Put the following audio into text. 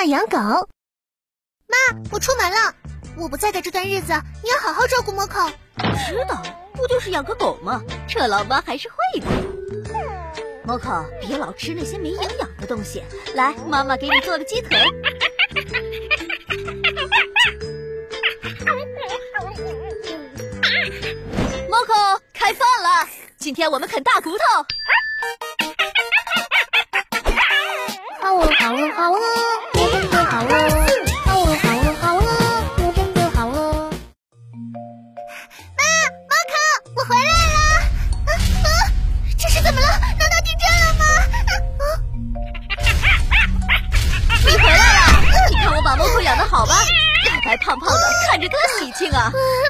妈养狗。妈，我出门了，我不在的这段日子，你要好好照顾 Moco。知道，不就是养个狗吗？这老妈还是会的。Moco，别老吃那些没营养的东西。来，妈妈给你做个鸡腿。Moco，开饭了，今天我们啃大骨头。好哦，好哦，好哦，我着多喜庆啊！